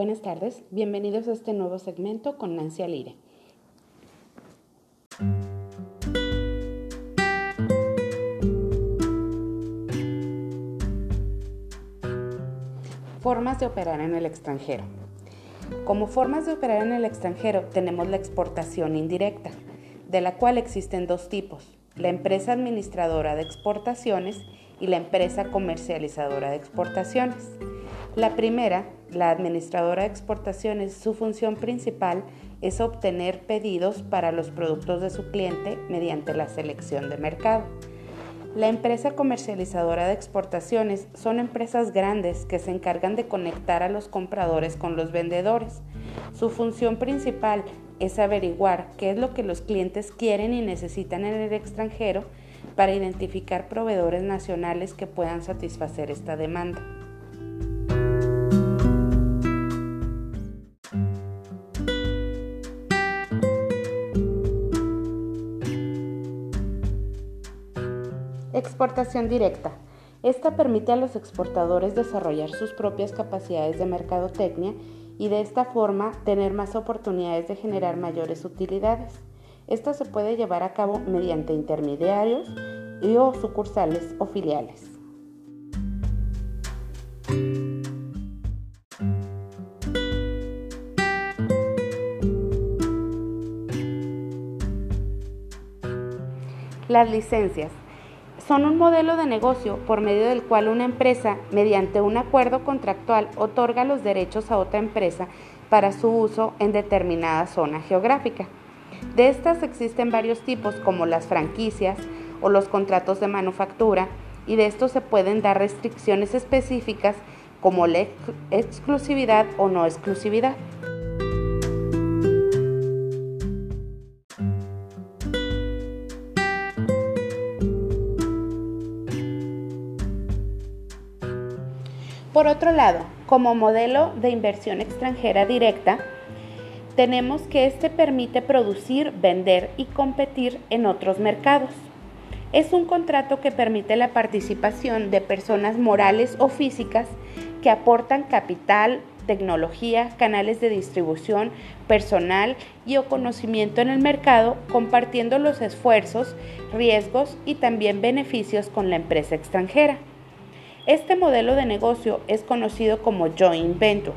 Buenas tardes, bienvenidos a este nuevo segmento con Nancy Alire. Formas de operar en el extranjero. Como formas de operar en el extranjero tenemos la exportación indirecta, de la cual existen dos tipos, la empresa administradora de exportaciones y la empresa comercializadora de exportaciones. La primera, la administradora de exportaciones, su función principal es obtener pedidos para los productos de su cliente mediante la selección de mercado. La empresa comercializadora de exportaciones son empresas grandes que se encargan de conectar a los compradores con los vendedores. Su función principal es averiguar qué es lo que los clientes quieren y necesitan en el extranjero para identificar proveedores nacionales que puedan satisfacer esta demanda. Exportación directa. Esta permite a los exportadores desarrollar sus propias capacidades de mercadotecnia y de esta forma tener más oportunidades de generar mayores utilidades. Esto se puede llevar a cabo mediante intermediarios y o sucursales o filiales. Las licencias son un modelo de negocio por medio del cual una empresa, mediante un acuerdo contractual, otorga los derechos a otra empresa para su uso en determinada zona geográfica. De estas existen varios tipos como las franquicias o los contratos de manufactura y de estos se pueden dar restricciones específicas como la exclusividad o no exclusividad. Por otro lado, como modelo de inversión extranjera directa, tenemos que este permite producir, vender y competir en otros mercados. Es un contrato que permite la participación de personas morales o físicas que aportan capital, tecnología, canales de distribución, personal y o conocimiento en el mercado, compartiendo los esfuerzos, riesgos y también beneficios con la empresa extranjera. Este modelo de negocio es conocido como joint venture.